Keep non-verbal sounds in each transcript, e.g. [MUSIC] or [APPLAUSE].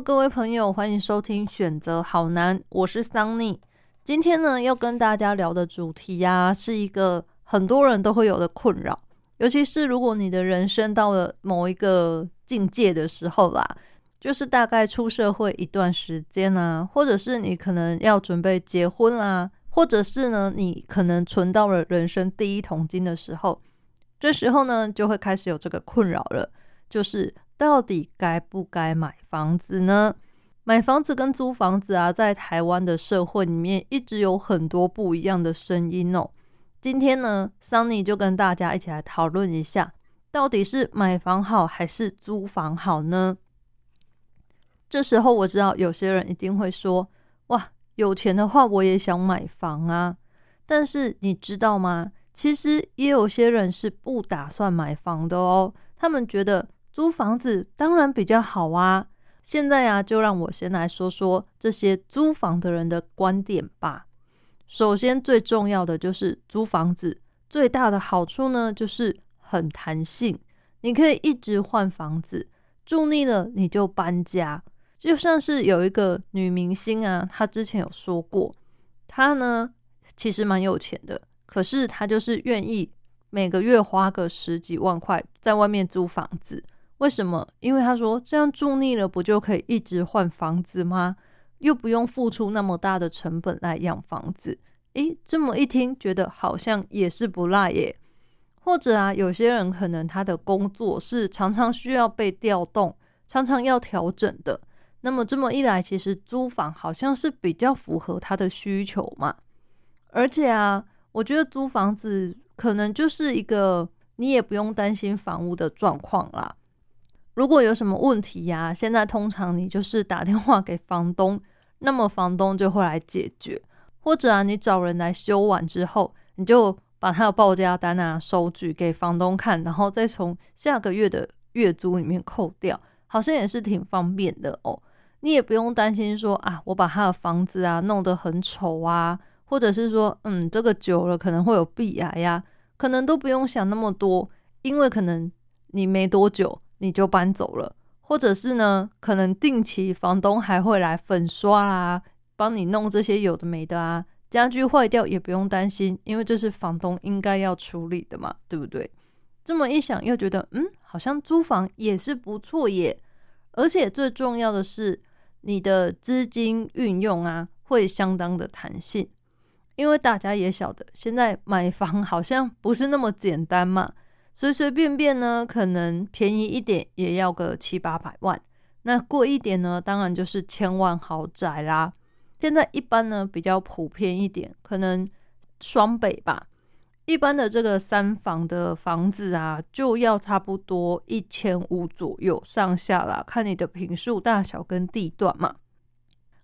各位朋友，欢迎收听选择好难，我是 Sunny。今天呢，要跟大家聊的主题呀，是一个很多人都会有的困扰，尤其是如果你的人生到了某一个境界的时候啦，就是大概出社会一段时间啊，或者是你可能要准备结婚啦，或者是呢，你可能存到了人生第一桶金的时候，这时候呢，就会开始有这个困扰了，就是到底该不该买房子呢？买房子跟租房子啊，在台湾的社会里面，一直有很多不一样的声音哦。今天呢，Sunny 就跟大家一起来讨论一下，到底是买房好还是租房好呢？这时候我知道有些人一定会说：“哇，有钱的话我也想买房啊。”但是你知道吗？其实也有些人是不打算买房的哦，他们觉得租房子当然比较好啊。现在啊，就让我先来说说这些租房的人的观点吧。首先，最重要的就是租房子最大的好处呢，就是很弹性，你可以一直换房子，住腻了你就搬家。就像是有一个女明星啊，她之前有说过，她呢其实蛮有钱的，可是她就是愿意每个月花个十几万块在外面租房子。为什么？因为他说这样住腻了，不就可以一直换房子吗？又不用付出那么大的成本来养房子。诶，这么一听，觉得好像也是不赖耶。或者啊，有些人可能他的工作是常常需要被调动，常常要调整的。那么这么一来，其实租房好像是比较符合他的需求嘛。而且啊，我觉得租房子可能就是一个你也不用担心房屋的状况啦。如果有什么问题呀，现在通常你就是打电话给房东，那么房东就会来解决。或者啊，你找人来修完之后，你就把他的报价单啊、收据给房东看，然后再从下个月的月租里面扣掉，好像也是挺方便的哦。你也不用担心说啊，我把他的房子啊弄得很丑啊，或者是说，嗯，这个久了可能会有壁癌呀，可能都不用想那么多，因为可能你没多久。你就搬走了，或者是呢？可能定期房东还会来粉刷啦，帮你弄这些有的没的啊。家具坏掉也不用担心，因为这是房东应该要处理的嘛，对不对？这么一想，又觉得嗯，好像租房也是不错耶。而且最重要的是，你的资金运用啊，会相当的弹性，因为大家也晓得，现在买房好像不是那么简单嘛。随随便便呢，可能便宜一点也要个七八百万，那贵一点呢，当然就是千万豪宅啦。现在一般呢比较普遍一点，可能双北吧，一般的这个三房的房子啊，就要差不多一千五左右上下啦，看你的平数大小跟地段嘛。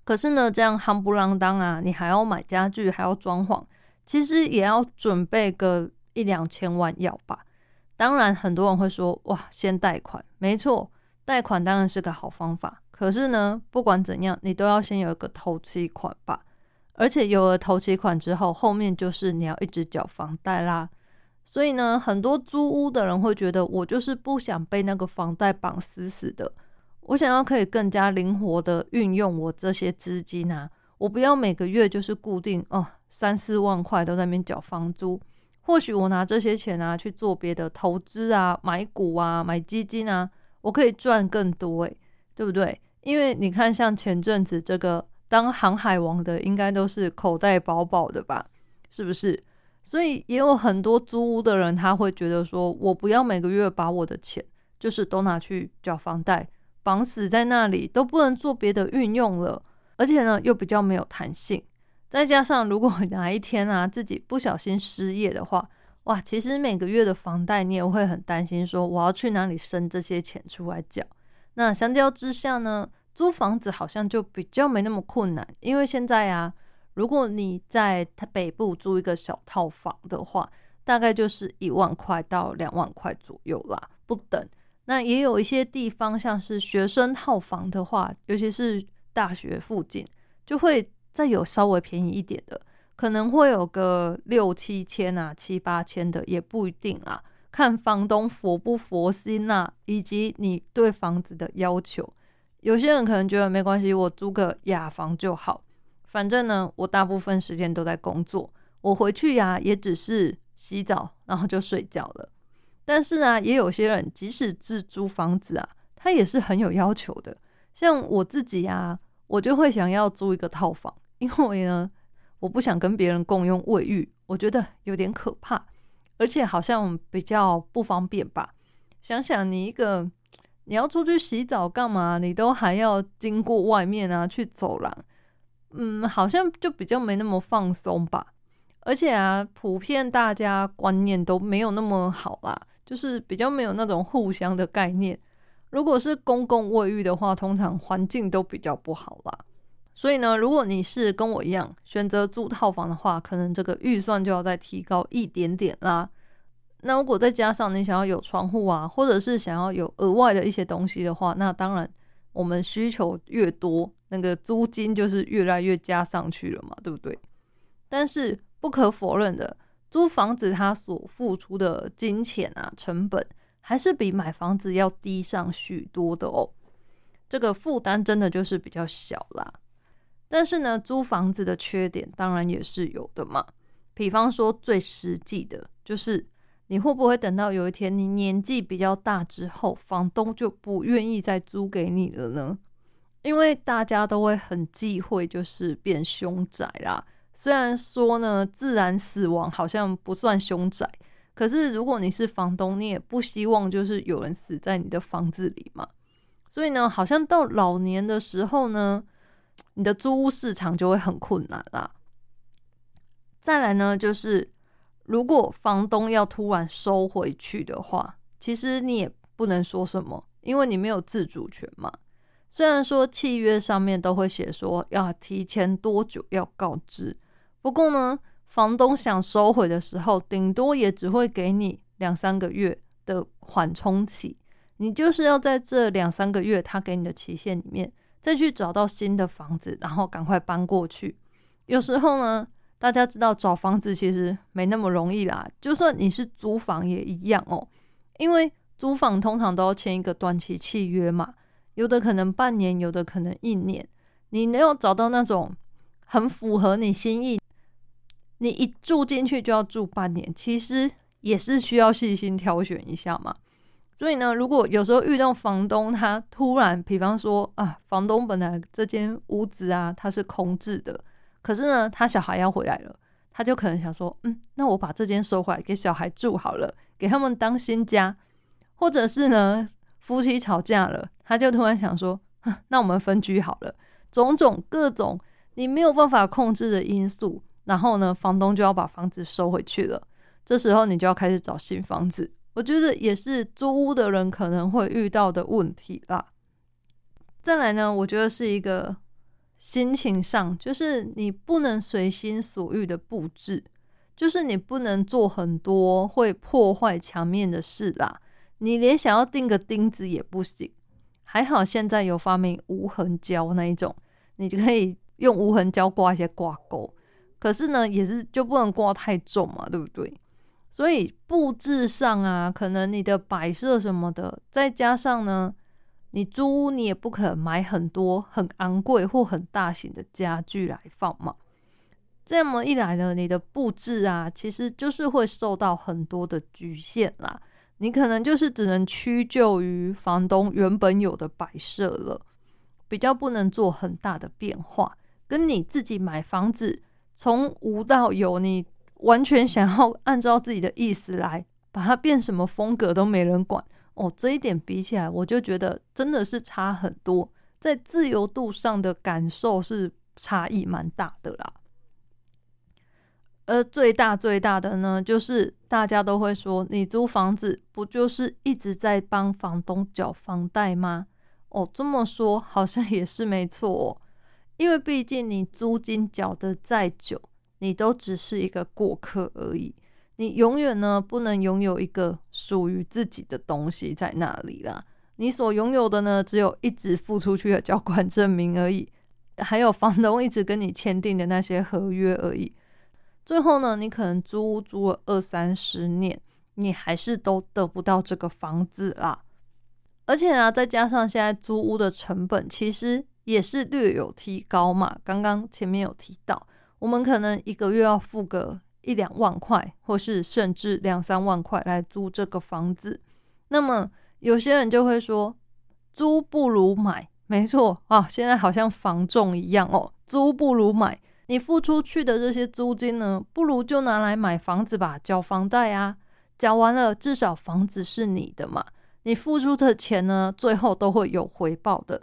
可是呢，这样夯不啷当啊，你还要买家具，还要装潢，其实也要准备个一两千万要吧。当然，很多人会说：“哇，先贷款，没错，贷款当然是个好方法。可是呢，不管怎样，你都要先有一个头期款吧。而且有了头期款之后，后面就是你要一直缴房贷啦。所以呢，很多租屋的人会觉得，我就是不想被那个房贷绑死死的，我想要可以更加灵活的运用我这些资金啊，我不要每个月就是固定哦三四万块都在那边缴房租。”或许我拿这些钱啊去做别的投资啊，买股啊，买基金啊，我可以赚更多诶，对不对？因为你看，像前阵子这个当航海王的，应该都是口袋饱饱的吧？是不是？所以也有很多租屋的人，他会觉得说，我不要每个月把我的钱就是都拿去缴房贷，绑死在那里，都不能做别的运用了，而且呢，又比较没有弹性。再加上，如果 [LAUGHS] 哪一天啊自己不小心失业的话，哇，其实每个月的房贷你也会很担心，说我要去哪里生这些钱出来缴。那相较之下呢，租房子好像就比较没那么困难，因为现在啊，如果你在它北部租一个小套房的话，大概就是一万块到两万块左右啦，不等。那也有一些地方，像是学生套房的话，尤其是大学附近，就会。再有稍微便宜一点的，可能会有个六七千啊，七八千的也不一定啊，看房东佛不佛心呐，以及你对房子的要求。有些人可能觉得没关系，我租个雅房就好，反正呢，我大部分时间都在工作，我回去呀也只是洗澡，然后就睡觉了。但是啊，也有些人即使自租房子啊，他也是很有要求的。像我自己啊，我就会想要租一个套房，因为呢，我不想跟别人共用卫浴，我觉得有点可怕，而且好像比较不方便吧。想想你一个。你要出去洗澡干嘛？你都还要经过外面啊，去走廊，嗯，好像就比较没那么放松吧。而且啊，普遍大家观念都没有那么好啦，就是比较没有那种互相的概念。如果是公共卫浴的话，通常环境都比较不好啦。所以呢，如果你是跟我一样选择租套房的话，可能这个预算就要再提高一点点啦。那如果再加上你想要有窗户啊，或者是想要有额外的一些东西的话，那当然我们需求越多，那个租金就是越来越加上去了嘛，对不对？但是不可否认的，租房子它所付出的金钱啊成本，还是比买房子要低上许多的哦。这个负担真的就是比较小啦。但是呢，租房子的缺点当然也是有的嘛。比方说最实际的就是。你会不会等到有一天你年纪比较大之后，房东就不愿意再租给你了呢？因为大家都会很忌讳，就是变凶宅啦。虽然说呢，自然死亡好像不算凶宅，可是如果你是房东，你也不希望就是有人死在你的房子里嘛。所以呢，好像到老年的时候呢，你的租屋市场就会很困难啦。再来呢，就是。如果房东要突然收回去的话，其实你也不能说什么，因为你没有自主权嘛。虽然说契约上面都会写说要提前多久要告知，不过呢，房东想收回的时候，顶多也只会给你两三个月的缓冲期。你就是要在这两三个月他给你的期限里面，再去找到新的房子，然后赶快搬过去。有时候呢。大家知道找房子其实没那么容易啦，就算你是租房也一样哦。因为租房通常都要签一个短期契约嘛，有的可能半年，有的可能一年。你能有找到那种很符合你心意，你一住进去就要住半年，其实也是需要细心挑选一下嘛。所以呢，如果有时候遇到房东他突然，比方说啊，房东本来这间屋子啊，它是空置的。可是呢，他小孩要回来了，他就可能想说，嗯，那我把这间收回来给小孩住好了，给他们当新家，或者是呢，夫妻吵架了，他就突然想说，那我们分居好了，种种各种你没有办法控制的因素，然后呢，房东就要把房子收回去了，这时候你就要开始找新房子，我觉得也是租屋的人可能会遇到的问题啦。再来呢，我觉得是一个。心情上，就是你不能随心所欲的布置，就是你不能做很多会破坏墙面的事啦。你连想要钉个钉子也不行。还好现在有发明无痕胶那一种，你就可以用无痕胶挂一些挂钩。可是呢，也是就不能挂太重嘛，对不对？所以布置上啊，可能你的摆设什么的，再加上呢。你租屋，你也不可能买很多很昂贵或很大型的家具来放嘛。这么一来呢，你的布置啊，其实就是会受到很多的局限啦。你可能就是只能屈就于房东原本有的摆设了，比较不能做很大的变化。跟你自己买房子，从无到有，你完全想要按照自己的意思来把它变什么风格都没人管。哦，这一点比起来，我就觉得真的是差很多，在自由度上的感受是差异蛮大的啦。而最大最大的呢，就是大家都会说，你租房子不就是一直在帮房东缴房贷吗？哦，这么说好像也是没错，哦因为毕竟你租金缴的再久，你都只是一个过客而已。你永远呢不能拥有一个属于自己的东西在那里啦。你所拥有的呢，只有一直付出去的交款证明而已，还有房东一直跟你签订的那些合约而已。最后呢，你可能租屋租了二三十年，你还是都得不到这个房子啦。而且啊，再加上现在租屋的成本，其实也是略有提高嘛。刚刚前面有提到，我们可能一个月要付个一两万块，或是甚至两三万块来租这个房子。那么有些人就会说，租不如买。没错啊，现在好像房仲一样哦，租不如买。你付出去的这些租金呢，不如就拿来买房子吧，交房贷啊，缴完了至少房子是你的嘛。你付出的钱呢，最后都会有回报的。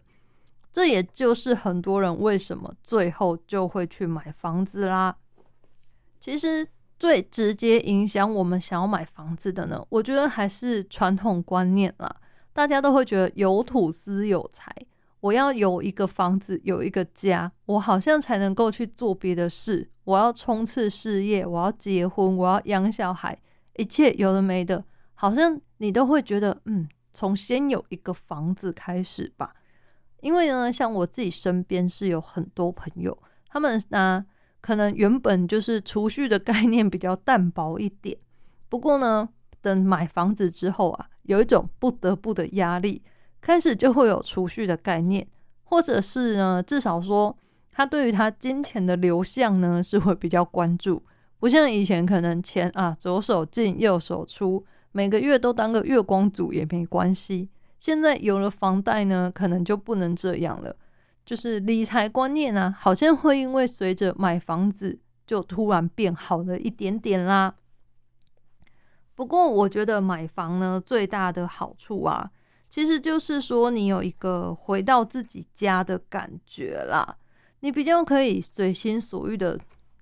这也就是很多人为什么最后就会去买房子啦。其实最直接影响我们想要买房子的呢，我觉得还是传统观念啦。大家都会觉得有土司有财。我要有一个房子，有一个家，我好像才能够去做别的事。我要冲刺事业，我要结婚，我要养小孩，一切有的没的，好像你都会觉得，嗯，从先有一个房子开始吧。因为呢，像我自己身边是有很多朋友，他们呢，可能原本就是储蓄的概念比较淡薄一点，不过呢，等买房子之后啊，有一种不得不的压力。开始就会有储蓄的概念，或者是呢，至少说他对于他金钱的流向呢是会比较关注，不像以前可能钱啊左手进右手出，每个月都当个月光族也没关系。现在有了房贷呢，可能就不能这样了，就是理财观念啊，好像会因为随着买房子就突然变好了一点点啦。不过我觉得买房呢最大的好处啊。其实就是说，你有一个回到自己家的感觉啦，你比较可以随心所欲的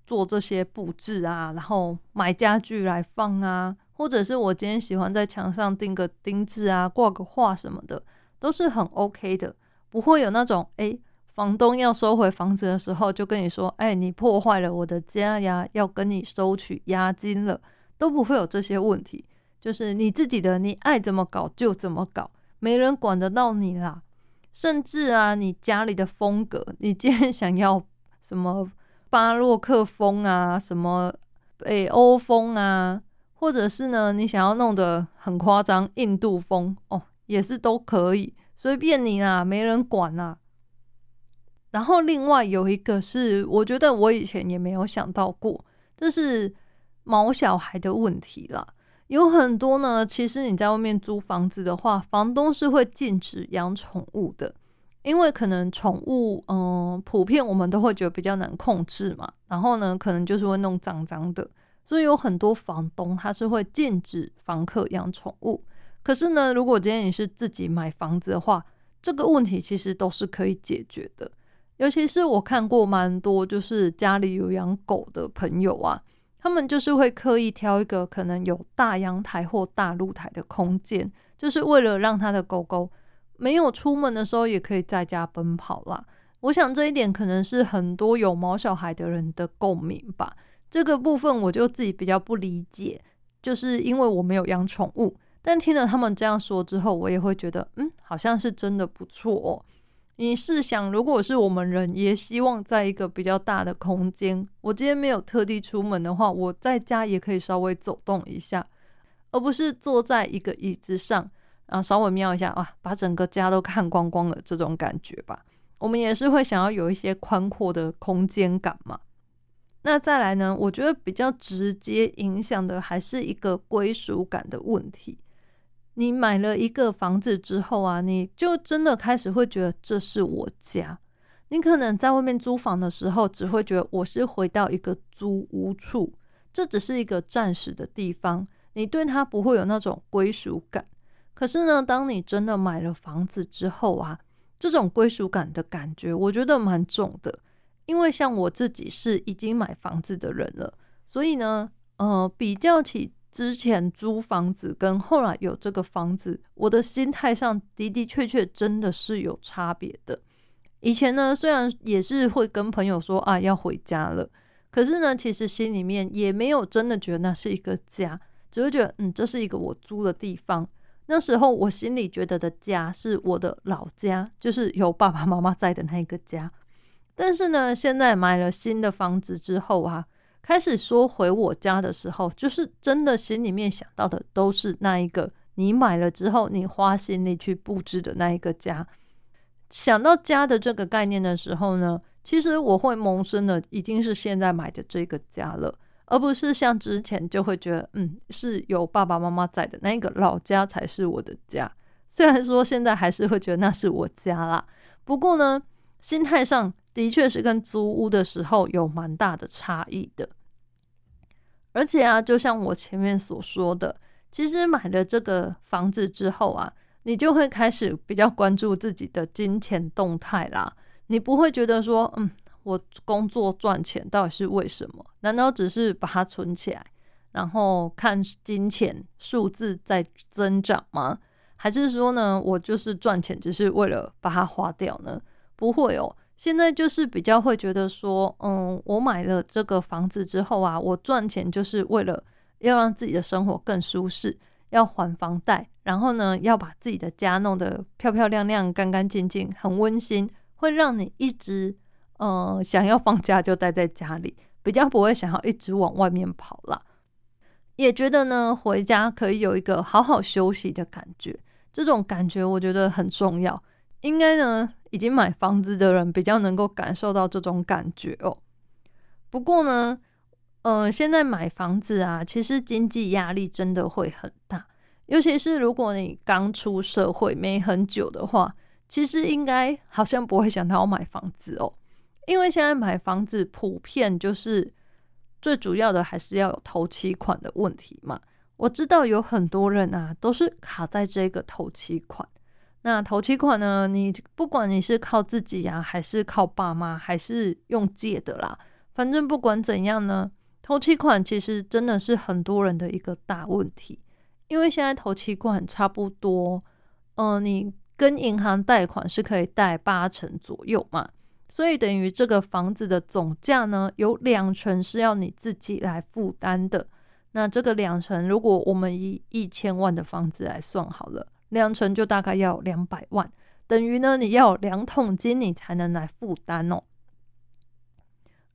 做这些布置啊，然后买家具来放啊，或者是我今天喜欢在墙上钉个钉子啊，挂个画什么的，都是很 OK 的，不会有那种哎，房东要收回房子的时候就跟你说，哎，你破坏了我的家呀，要跟你收取押金了，都不会有这些问题，就是你自己的，你爱怎么搞就怎么搞。没人管得到你啦，甚至啊，你家里的风格，你今天想要什么巴洛克风啊，什么北欧风啊，或者是呢，你想要弄得很夸张，印度风哦，也是都可以，随便你啦，没人管啦。然后另外有一个是，我觉得我以前也没有想到过，就是毛小孩的问题啦。有很多呢，其实你在外面租房子的话，房东是会禁止养宠物的，因为可能宠物，嗯，普遍我们都会觉得比较难控制嘛，然后呢，可能就是会弄脏脏的，所以有很多房东他是会禁止房客养宠物。可是呢，如果今天你是自己买房子的话，这个问题其实都是可以解决的。尤其是我看过蛮多，就是家里有养狗的朋友啊。他们就是会刻意挑一个可能有大阳台或大露台的空间，就是为了让他的狗狗没有出门的时候也可以在家奔跑啦。我想这一点可能是很多有毛小孩的人的共鸣吧。这个部分我就自己比较不理解，就是因为我没有养宠物，但听了他们这样说之后，我也会觉得，嗯，好像是真的不错哦。你试想，如果是我们人，也希望在一个比较大的空间。我今天没有特地出门的话，我在家也可以稍微走动一下，而不是坐在一个椅子上，然后稍微瞄一下啊，把整个家都看光光了这种感觉吧。我们也是会想要有一些宽阔的空间感嘛。那再来呢？我觉得比较直接影响的还是一个归属感的问题。你买了一个房子之后啊，你就真的开始会觉得这是我家。你可能在外面租房的时候，只会觉得我是回到一个租屋处，这只是一个暂时的地方，你对它不会有那种归属感。可是呢，当你真的买了房子之后啊，这种归属感的感觉，我觉得蛮重的。因为像我自己是已经买房子的人了，所以呢，呃，比较起。之前租房子跟后来有这个房子，我的心态上的的确确真的是有差别的。以前呢，虽然也是会跟朋友说啊要回家了，可是呢，其实心里面也没有真的觉得那是一个家，只会觉得嗯，这是一个我租的地方。那时候我心里觉得的家是我的老家，就是有爸爸妈妈在的那一个家。但是呢，现在买了新的房子之后啊。开始说回我家的时候，就是真的心里面想到的都是那一个你买了之后，你花心力去布置的那一个家。想到家的这个概念的时候呢，其实我会萌生的已经是现在买的这个家了，而不是像之前就会觉得，嗯，是有爸爸妈妈在的那个老家才是我的家。虽然说现在还是会觉得那是我家啦，不过呢，心态上的确是跟租屋的时候有蛮大的差异的。而且啊，就像我前面所说的，其实买了这个房子之后啊，你就会开始比较关注自己的金钱动态啦。你不会觉得说，嗯，我工作赚钱到底是为什么？难道只是把它存起来，然后看金钱数字在增长吗？还是说呢，我就是赚钱只是为了把它花掉呢？不会哦。现在就是比较会觉得说，嗯，我买了这个房子之后啊，我赚钱就是为了要让自己的生活更舒适，要还房贷，然后呢，要把自己的家弄得漂漂亮亮、干干净净、很温馨，会让你一直，呃，想要放假就待在家里，比较不会想要一直往外面跑啦。也觉得呢，回家可以有一个好好休息的感觉，这种感觉我觉得很重要。应该呢，已经买房子的人比较能够感受到这种感觉哦。不过呢，呃，现在买房子啊，其实经济压力真的会很大，尤其是如果你刚出社会没很久的话，其实应该好像不会想到要买房子哦。因为现在买房子普遍就是最主要的还是要有头期款的问题嘛。我知道有很多人啊，都是卡在这个头期款。那头期款呢？你不管你是靠自己啊，还是靠爸妈，还是用借的啦，反正不管怎样呢，头期款其实真的是很多人的一个大问题。因为现在头期款差不多，嗯，你跟银行贷款是可以贷八成左右嘛，所以等于这个房子的总价呢，有两成是要你自己来负担的。那这个两成，如果我们以一千万的房子来算好了。两成就大概要两百万，等于呢你要两桶金你才能来负担哦。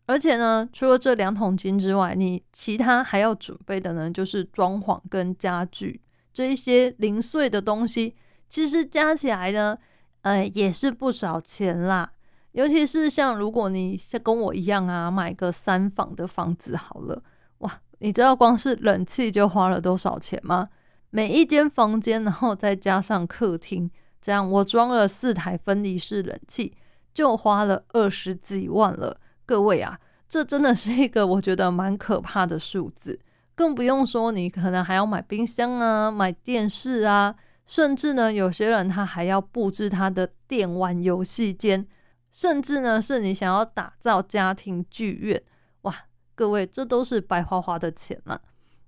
而且呢，除了这两桶金之外，你其他还要准备的呢，就是装潢跟家具这一些零碎的东西，其实加起来呢，呃，也是不少钱啦。尤其是像如果你像跟我一样啊，买个三房的房子好了，哇，你知道光是冷气就花了多少钱吗？每一间房间，然后再加上客厅，这样我装了四台分离式冷气，就花了二十几万了。各位啊，这真的是一个我觉得蛮可怕的数字。更不用说你可能还要买冰箱啊，买电视啊，甚至呢，有些人他还要布置他的电玩游戏间，甚至呢，是你想要打造家庭剧院，哇，各位，这都是白花花的钱了。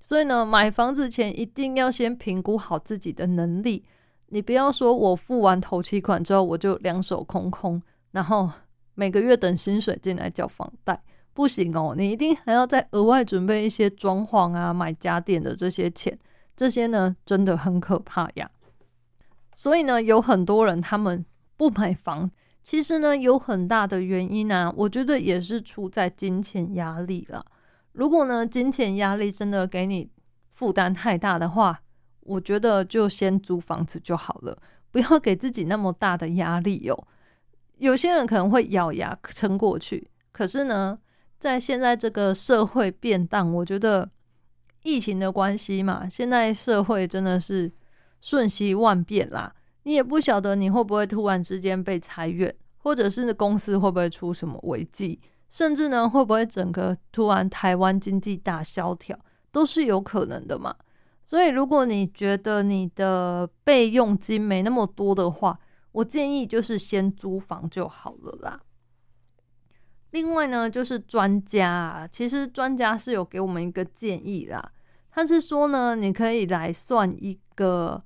所以呢，买房子前一定要先评估好自己的能力。你不要说我付完头期款之后我就两手空空，然后每个月等薪水进来交房贷，不行哦。你一定还要再额外准备一些装潢啊、买家电的这些钱，这些呢真的很可怕呀。所以呢，有很多人他们不买房，其实呢有很大的原因啊，我觉得也是出在金钱压力了。如果呢，金钱压力真的给你负担太大的话，我觉得就先租房子就好了，[LAUGHS] 不要给自己那么大的压力哟。有些人可能会咬牙撑过去，可是呢，在现在这个社会变荡，我觉得疫情的关系嘛，现在社会真的是瞬息万变啦。你也不晓得你会不会突然之间被裁员，或者是公司会不会出什么危机。甚至呢，会不会整个突然台湾经济大萧条，都是有可能的嘛？所以，如果你觉得你的备用金没那么多的话，我建议就是先租房就好了啦。另外呢，就是专家啊，其实专家是有给我们一个建议啦，他是说呢，你可以来算一个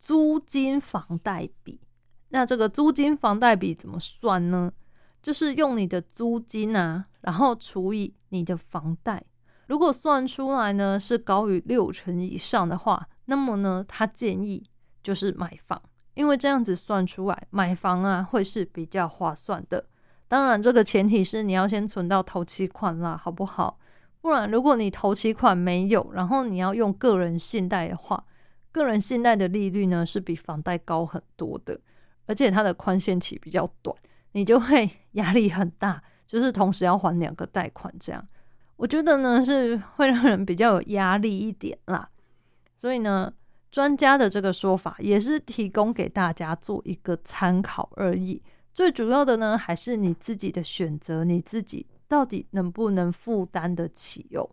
租金房贷比。那这个租金房贷比怎么算呢？就是用你的租金啊，然后除以你的房贷，如果算出来呢是高于六成以上的话，那么呢他建议就是买房，因为这样子算出来买房啊会是比较划算的。当然，这个前提是你要先存到头期款啦，好不好？不然如果你头期款没有，然后你要用个人信贷的话，个人信贷的利率呢是比房贷高很多的，而且它的宽限期比较短，你就会 [LAUGHS] 压力很大，就是同时要还两个贷款这样。我觉得呢是会让人比较有压力一点啦，所以呢，专家的这个说法也是提供给大家做一个参考而已。最主要的呢，还是你自己的选择，你自己到底能不能负担得起哟。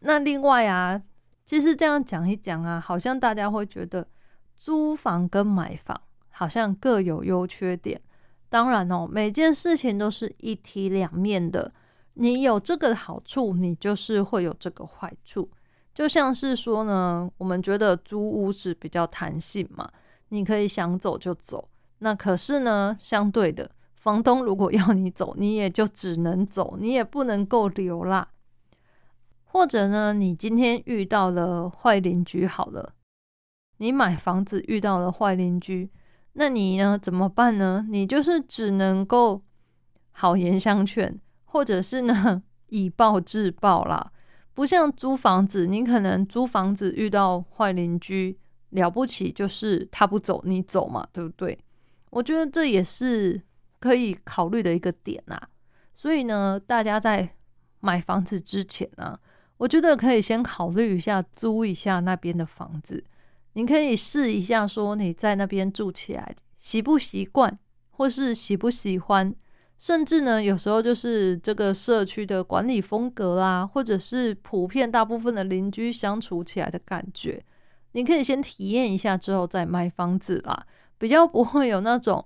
那另外啊，其实这样讲一讲啊，好像大家会觉得租房跟买房好像各有优缺点。当然哦，每件事情都是一体两面的。你有这个好处，你就是会有这个坏处。就像是说呢，我们觉得租屋是比较弹性嘛，你可以想走就走。那可是呢，相对的，房东如果要你走，你也就只能走，你也不能够留啦。或者呢，你今天遇到了坏邻居，好了，你买房子遇到了坏邻居，那你呢怎么办呢？你就是只能够好言相劝。或者是呢，以暴制暴啦，不像租房子，你可能租房子遇到坏邻居，了不起就是他不走，你走嘛，对不对？我觉得这也是可以考虑的一个点啊。所以呢，大家在买房子之前呢，我觉得可以先考虑一下租一下那边的房子，你可以试一下，说你在那边住起来习不习惯，或是喜不喜欢。甚至呢，有时候就是这个社区的管理风格啦，或者是普遍大部分的邻居相处起来的感觉，你可以先体验一下之后再买房子啦，比较不会有那种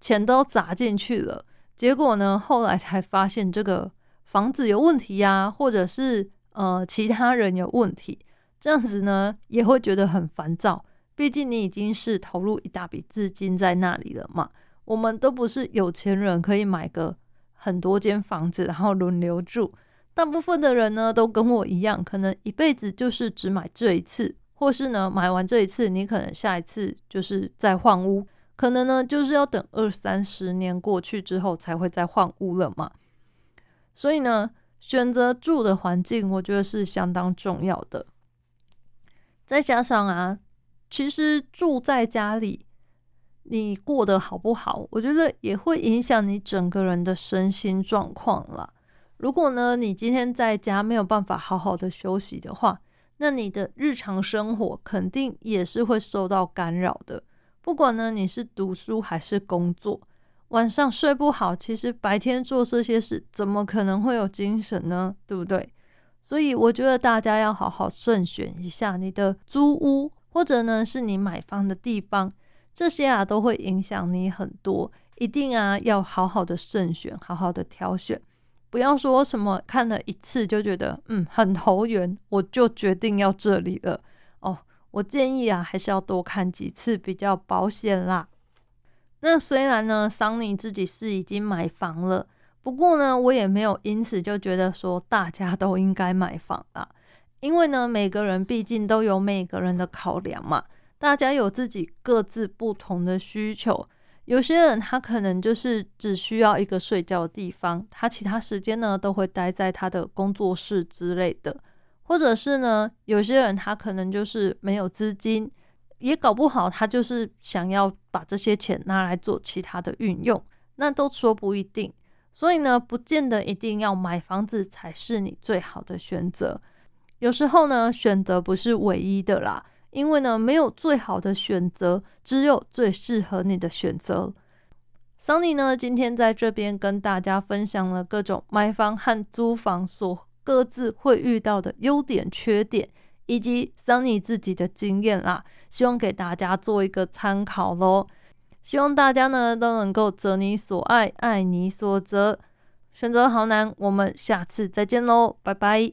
钱都砸进去了，结果呢后来才发现这个房子有问题呀，或者是呃其他人有问题，这样子呢也会觉得很烦躁，毕竟你已经是投入一大笔资金在那里了嘛。我们都不是有钱人，可以买个很多间房子，然后轮流住。大部分的人呢，都跟我一样，可能一辈子就是只买这一次，或是呢，买完这一次，你可能下一次就是再换屋，可能呢，就是要等二三十年过去之后才会再换屋了嘛。所以呢，选择住的环境，我觉得是相当重要的。再加上啊，其实住在家里。你过得好不好？我觉得也会影响你整个人的身心状况啦。如果呢，你今天在家没有办法好好的休息的话，那你的日常生活肯定也是会受到干扰的。不管呢你是读书还是工作，晚上睡不好，其实白天做这些事，怎么可能会有精神呢？对不对？所以我觉得大家要好好慎选一下你的租屋，或者呢是你买房的地方。这些啊都会影响你很多，一定啊要好好的慎选，好好的挑选，不要说什么看了一次就觉得嗯很投缘，我就决定要这里了哦。我建议啊还是要多看几次比较保险啦。那虽然呢，桑尼自己是已经买房了，不过呢，我也没有因此就觉得说大家都应该买房啦，因为呢，每个人毕竟都有每个人的考量嘛。大家有自己各自不同的需求，有些人他可能就是只需要一个睡觉的地方，他其他时间呢都会待在他的工作室之类的，或者是呢，有些人他可能就是没有资金，也搞不好他就是想要把这些钱拿来做其他的运用，那都说不一定。所以呢，不见得一定要买房子才是你最好的选择，有时候呢，选择不是唯一的啦。因为呢，没有最好的选择，只有最适合你的选择。桑尼呢，今天在这边跟大家分享了各种买房和租房所各自会遇到的优点、缺点，以及桑尼自己的经验啦，希望给大家做一个参考喽。希望大家呢都能够择你所爱，爱你所择，选择好难。我们下次再见喽，拜拜。